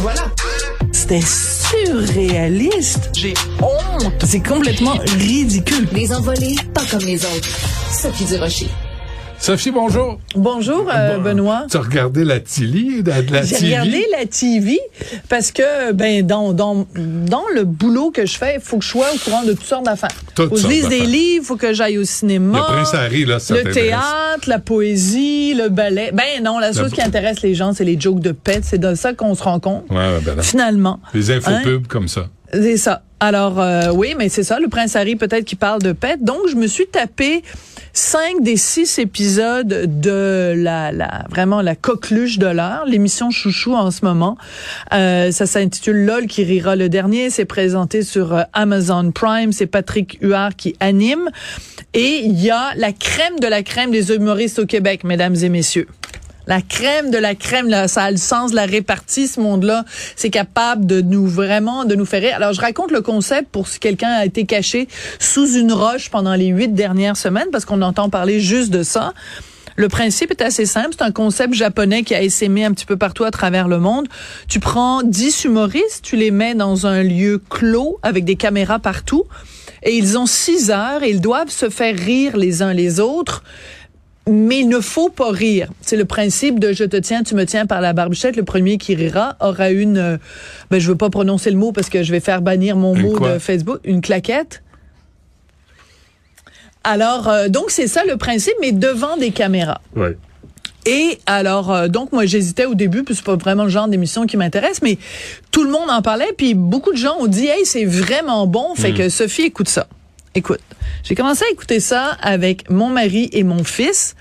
Voilà. C'était surréaliste. J'ai honte. C'est complètement ridicule. Les envolées, pas comme les autres. Sophie Durocher. Sophie, bonjour. Bonjour, euh, Benoît. Tu as regardé la Tilly, la, la J'ai TV? regardé la TV parce que ben dans, dans, dans le boulot que je fais, il faut que je sois au courant de toutes sortes d'affaires. Toutes faut que je lise des livres, faut que j'aille au cinéma. Le Prince Harry, là, ça Le t'intéresse. théâtre, la poésie, le ballet. Ben non, la chose qui intéresse les gens, c'est les jokes de pète. C'est de ça qu'on se rend compte. Ouais, ben. Finalement. Les Hein? infopubs comme ça. C'est ça. Alors euh, oui, mais c'est ça, le prince Harry peut-être qui parle de pète. Donc je me suis tapé cinq des six épisodes de la, la vraiment la coqueluche de l'heure, l'émission chouchou en ce moment. Euh, ça s'intitule LOL qui rira le dernier. C'est présenté sur euh, Amazon Prime. C'est Patrick Huard qui anime. Et il y a la crème de la crème des humoristes au Québec, mesdames et messieurs. La crème de la crème, là, ça a le sens de la répartie, ce monde-là. C'est capable de nous vraiment, de nous faire rire. Alors, je raconte le concept pour si quelqu'un a été caché sous une roche pendant les huit dernières semaines, parce qu'on entend parler juste de ça. Le principe est assez simple. C'est un concept japonais qui a essaimé un petit peu partout à travers le monde. Tu prends 10 humoristes, tu les mets dans un lieu clos avec des caméras partout et ils ont six heures et ils doivent se faire rire les uns les autres mais il ne faut pas rire. C'est le principe de je te tiens, tu me tiens par la barbichette. Le premier qui rira aura une, euh, ben je veux pas prononcer le mot parce que je vais faire bannir mon Une mot quoi? de Facebook, une claquette. Alors, euh, donc c'est ça le principe, mais devant des caméras. Ouais. Et alors, euh, donc moi j'hésitais au début, puis c'est pas vraiment le genre d'émission qui m'intéresse, mais tout le monde en parlait, puis beaucoup de gens ont dit, hey, c'est vraiment bon, fait que Sophie écoute ça. Écoute, j'ai commencé à écouter ça avec mon mari et mon fils,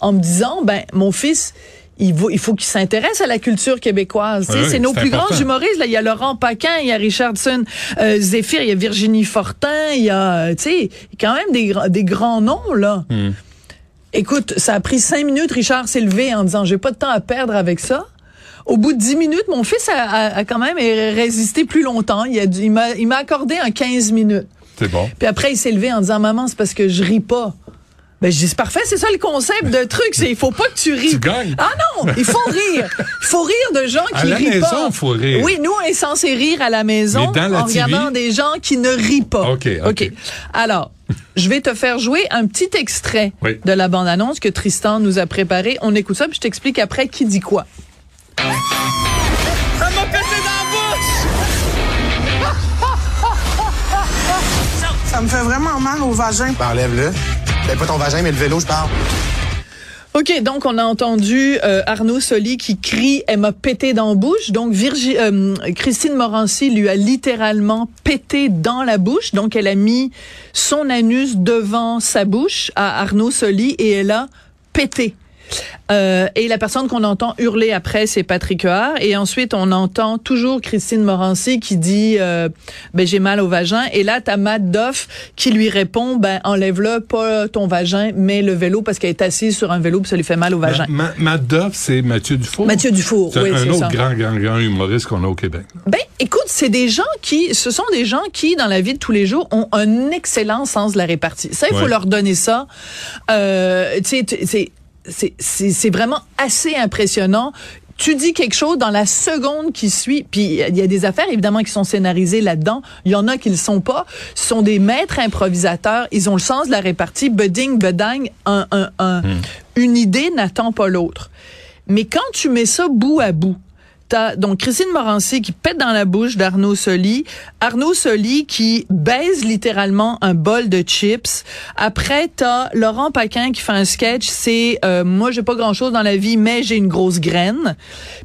en me disant, ben mon fils. Il, faut qu'il s'intéresse à la culture québécoise. Oui, c'est nos plus important. grands humoristes. Là, il y a Laurent Paquin, il y a Richardson euh, Zéphyr, il y a Virginie Fortin, il y a, euh, tu sais, quand même des, des grands noms là. Hmm. Écoute, ça a pris cinq minutes. Richard s'est levé en disant, j'ai pas de temps à perdre avec ça. Au bout de dix minutes, mon fils a, a- a quand même résisté plus longtemps. Il, m'a il accordé un 15 minutes. C'est bon. Puis après, il s'est levé en disant, maman, c'est parce que je ris pas. Ben, je dis, c'est parfait, c'est ça le concept de truc, c'est il faut pas que tu ris. Tu gagnes. Ah non, il faut rire. Il faut rire de gens À qui la rient maison, pas. il faut rire. Oui, nous, on est censé rire à la maison la en TV? regardant des gens qui ne rient pas. OK, OK. Alors, je vais te faire jouer un petit extrait Oui. de la bande-annonce que Tristan nous a préparé. On écoute ça, puis je t'explique après qui dit quoi. Ça me fait vraiment mal au vagin. Ben, enlève-le. Ben, pas ton vagin, mais le vélo, je parle. OK, donc on a entendu euh, Arnaud Soli qui crie « Elle m'a pété dans la bouche ». Donc Virgi euh, Christine Morancy lui a littéralement pété dans la bouche. Donc elle a mis son anus devant sa bouche à Arnaud Soli et elle a pété. Euh, et la personne qu'on entend hurler après, c'est Patrick Huard. Et ensuite, on entend toujours Christine Morancy qui dit euh, ben, j'ai mal au vagin. Et là, t'as Matt Doff qui lui répond ben enlève-le, pas ton vagin, mais le vélo parce qu'elle est assise sur un vélo puis ça lui fait mal au vagin. Ma, Matt Duff, c'est Mathieu Dufour. Mathieu Dufour, C'est oui, un c'est autre ça. grand, grand, grand humoriste qu'on a au Québec. Ben, écoute, c'est des gens qui, ce sont des gens qui, dans la vie de tous les jours, ont un excellent sens de la répartie. Ça, il faut Ouais. leur donner ça. Euh, tu sais, c'est, vraiment assez impressionnant. Tu dis quelque chose dans la seconde qui suit, puis il y a des affaires évidemment qui sont scénarisées là-dedans. Il y en a qui le sont pas. Ce sont des maîtres improvisateurs. Ils ont le sens de la répartie. Beding, bedang, un, un, un, une idée n'attend pas l'autre. Mais quand tu mets ça bout à bout, Donc Christine Morancy qui pète dans la bouche d'Arnaud Soli, Arnaud Soli qui baise littéralement un bol de chips. Après t'as Laurent Paquin qui fait un sketch, c'est euh, moi j'ai pas grand chose dans la vie mais j'ai une grosse graine.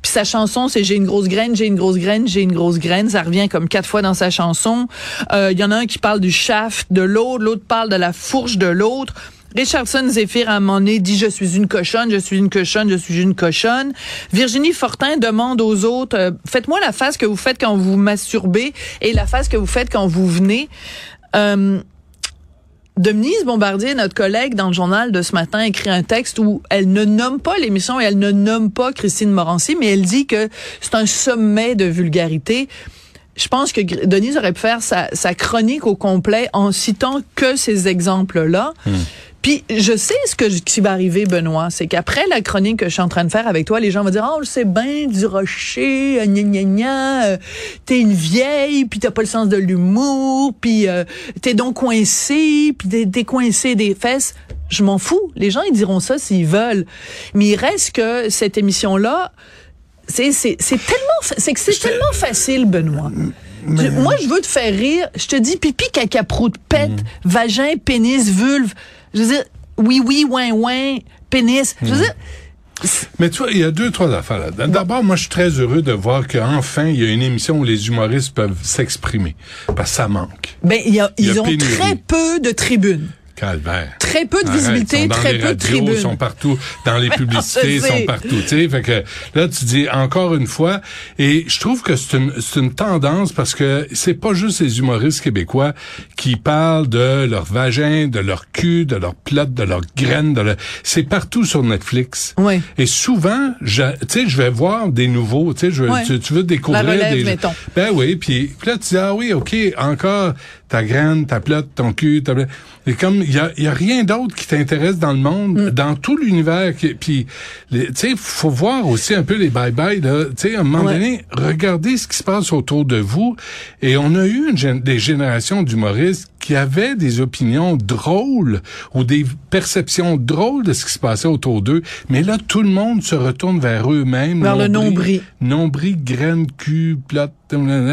Puis sa chanson c'est j'ai une grosse graine, j'ai une grosse graine, j'ai une grosse graine. Ça revient comme quatre fois dans sa chanson. Euh, Il y en a un qui parle du shaft de l'autre, l'autre parle de la fourche de l'autre. Richardson Zephyr à un moment donné dit je suis une cochonne, je suis une cochonne, je suis une cochonne. Virginie Fortin demande aux autres euh, faites-moi la face que vous faites quand vous masturbez et la face que vous faites quand vous venez. Euh, Denise Bombardier, notre collègue dans le journal de ce matin, écrit un texte où elle ne nomme pas l'émission et elle ne nomme pas Christine Morancy, mais elle dit que c'est un sommet de vulgarité. Je pense que Denise aurait pu faire sa, sa chronique au complet en citant que ces exemples-là. Puis je sais ce que qui va arriver, Benoît, c'est qu'après la chronique que je suis en train de faire avec toi, les gens vont dire, oh, c'est bien du rocher, euh, gna gna gna, euh, t'es une vieille, puis t'as pas le sens de l'humour, puis euh, t'es donc coincé, puis t'es, t'es coincé des fesses. Je m'en fous. Les gens, ils diront ça s'ils veulent. Mais il reste que cette émission-là, c'est, c'est, c'est tellement, fa- c'est que c'est tellement facile, Benoît. Moi, je veux te faire rire. Je te dis pipi, caca, prout, pète, vagin, pénis, vulve. Je veux dire, oui, oui, ouin, ouin, pénis. Je veux dire, Mais tu vois, il y a deux, trois affaires là-dedans. D'abord, moi, je suis très heureux de voir qu'enfin, il y a une émission où les humoristes peuvent s'exprimer. Parce que ça manque. ben, il y a- Il y a ils ont très peu de tribunes. Calvaire. Très peu de Arrête, visibilité, dans très les peu de radios, tribunes. Ils sont partout, dans les publicités, ils je sont partout. Tu sais, fait que là, tu dis encore une fois, et je trouve que c'est une, c'est une tendance parce que c'est pas juste les humoristes québécois qui parlent de leur vagin, de leur cul, de leur plot, de leur graine, de leur... c'est partout sur Netflix. Ouais. Et souvent, je, tu sais, je vais voir des nouveaux, tu sais, je, Ouais. tu, tu veux découvrir La relève, des mettons. ben oui, puis là tu dis ah oui, OK, encore ta graine, ta plotte, ton cul, ta et comme il y a, y a rien d'autre qui t'intéresse dans le monde, Mm. dans tout l'univers qui- puis tu sais faut voir aussi un peu les bye bye là, tu sais à un moment Ouais. donné, regardez ce qui se passe autour de vous et on a eu une des générations d'humoristes qui avaient des opinions drôles ou des perceptions drôles de ce qui se passait autour d'eux, mais là tout le monde se retourne vers eux-mêmes, Vers le nombril. nombril, graine, cul, plate,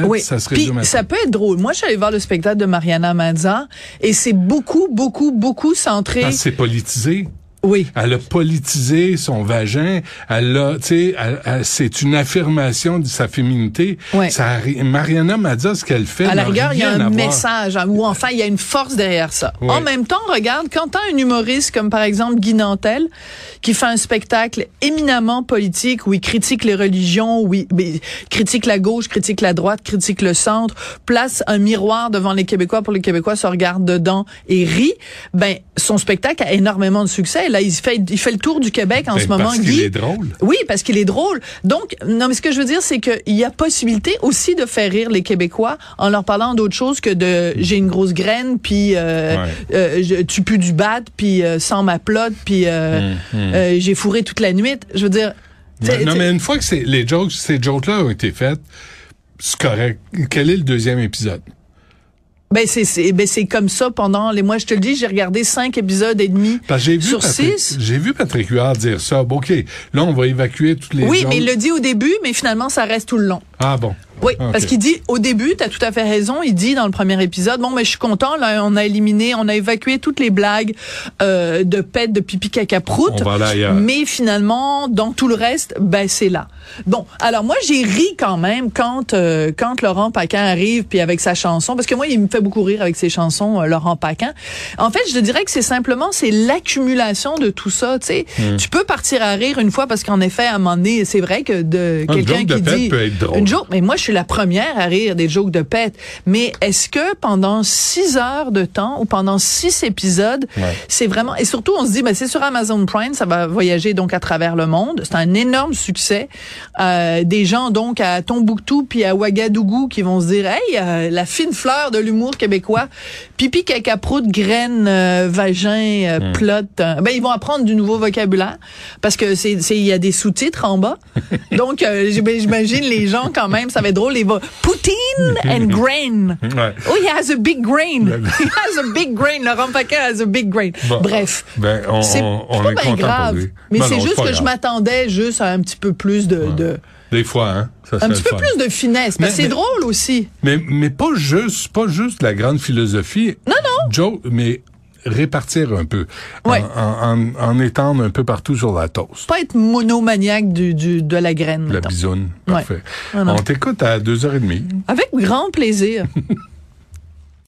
Oui. ça se Puis résume à ça peut être drôle. Moi, je suis allée voir le spectacle de Mariana Mazza et c'est beaucoup, beaucoup, beaucoup centré. C'est politisé. Oui. Elle a politisé son vagin. Elle a, tu sais, c'est une affirmation de sa féminité. Ouais. Ça, Mariana Mazza, ce qu'elle fait, À la rigueur, il y a un message, hein, ou enfin, il y a une force derrière ça. En même temps, regarde, quand t'as un humoriste comme par exemple Guy Nantel, qui fait un spectacle éminemment politique où il critique les religions, où il, il critique la gauche, critique la droite, critique le centre, place un miroir devant les Québécois pour les Québécois se regardent dedans et rit, ben, son spectacle a énormément de succès. Là, il fait, il fait le tour du Québec en Ben, ce moment, parce qu'il est drôle. Oui, parce qu'il est drôle. Donc, non, mais ce que je veux dire, c'est qu'il y a possibilité aussi de faire rire les Québécois en leur parlant d'autre chose que de j'ai une grosse graine, puis euh, Ouais. euh, je- tu pues du bat, puis euh, sans ma plotte, puis euh, euh, j'ai fourré toute la nuit. Je veux dire, non, mais une fois que c'est, les jokes, ces jokes-là ont été faites, c'est correct. Quel est le deuxième épisode? Ben c'est c'est ben c'est comme ça pendant les mois. Je te le dis, j'ai regardé cinq épisodes et demi Parce que j'ai vu sur Patrick, six. j'ai vu Patrick Huard dire ça. Bon, OK, là, on va évacuer toutes les Oui, mais il le dit au début, mais finalement ça reste tout le long. Ah bon. Oui, Ok. parce qu'il dit au début, tu as tout à fait raison, il dit dans le premier épisode, bon, mais je suis content, là, on a éliminé, on a évacué toutes les blagues euh, de pète, de pipi, caca, prout. Mais finalement, dans tout le reste, ben c'est là. Bon, alors moi j'ai ri quand même quand euh, quand Laurent Paquin arrive puis avec sa chanson, parce que moi il me fait beaucoup rire avec ses chansons, euh, Laurent Paquin. En fait, je te dirais que c'est simplement c'est l'accumulation de tout ça. Tu sais, Hmm. tu peux partir à rire une fois parce qu'en effet, à un moment donné, c'est vrai que de Un quelqu'un de qui dit peut être drôle. une joke, mais moi je suis la première à rire des jokes de pète. Mais est-ce que pendant six heures de temps ou pendant six épisodes, Ouais. c'est vraiment et surtout on se dit ben c'est sur Amazon Prime, ça va voyager donc à travers le monde. C'est un énorme succès. Euh, des gens donc à Tombouctou puis à Ouagadougou qui vont se dire hey euh, la fine fleur de l'humour québécois, pipi caca prout graine euh, vagin euh, plot. euh, ben ils vont apprendre du nouveau vocabulaire parce que c'est c'est il y a des sous-titres en bas. donc j'im- j'imagine les gens quand même ça va être drôle les va poutine and grain. Ouais. Oh, he has a big grain. He has a big grain. Laurent Paquin has a big grain. Bon. Bref. Ben, on, C'est on, on pas est bien content grave. pour lui. Mais Ben c'est non, juste que je m'attendais juste à un petit peu plus de, de Des fois, hein. Ça, un petit peu fun. plus de finesse. Parce que Mais- c'est mais- drôle aussi. Mais, mais pas juste, pas juste la grande philosophie. Non, non. Joe, mais répartir un peu. Ouais. En, en, en étendre un peu partout sur la toast. Pas être monomaniaque du, du, de la graine. La mettons. bisoune. Parfait. On t'écoute à 2h30. Avec grand plaisir.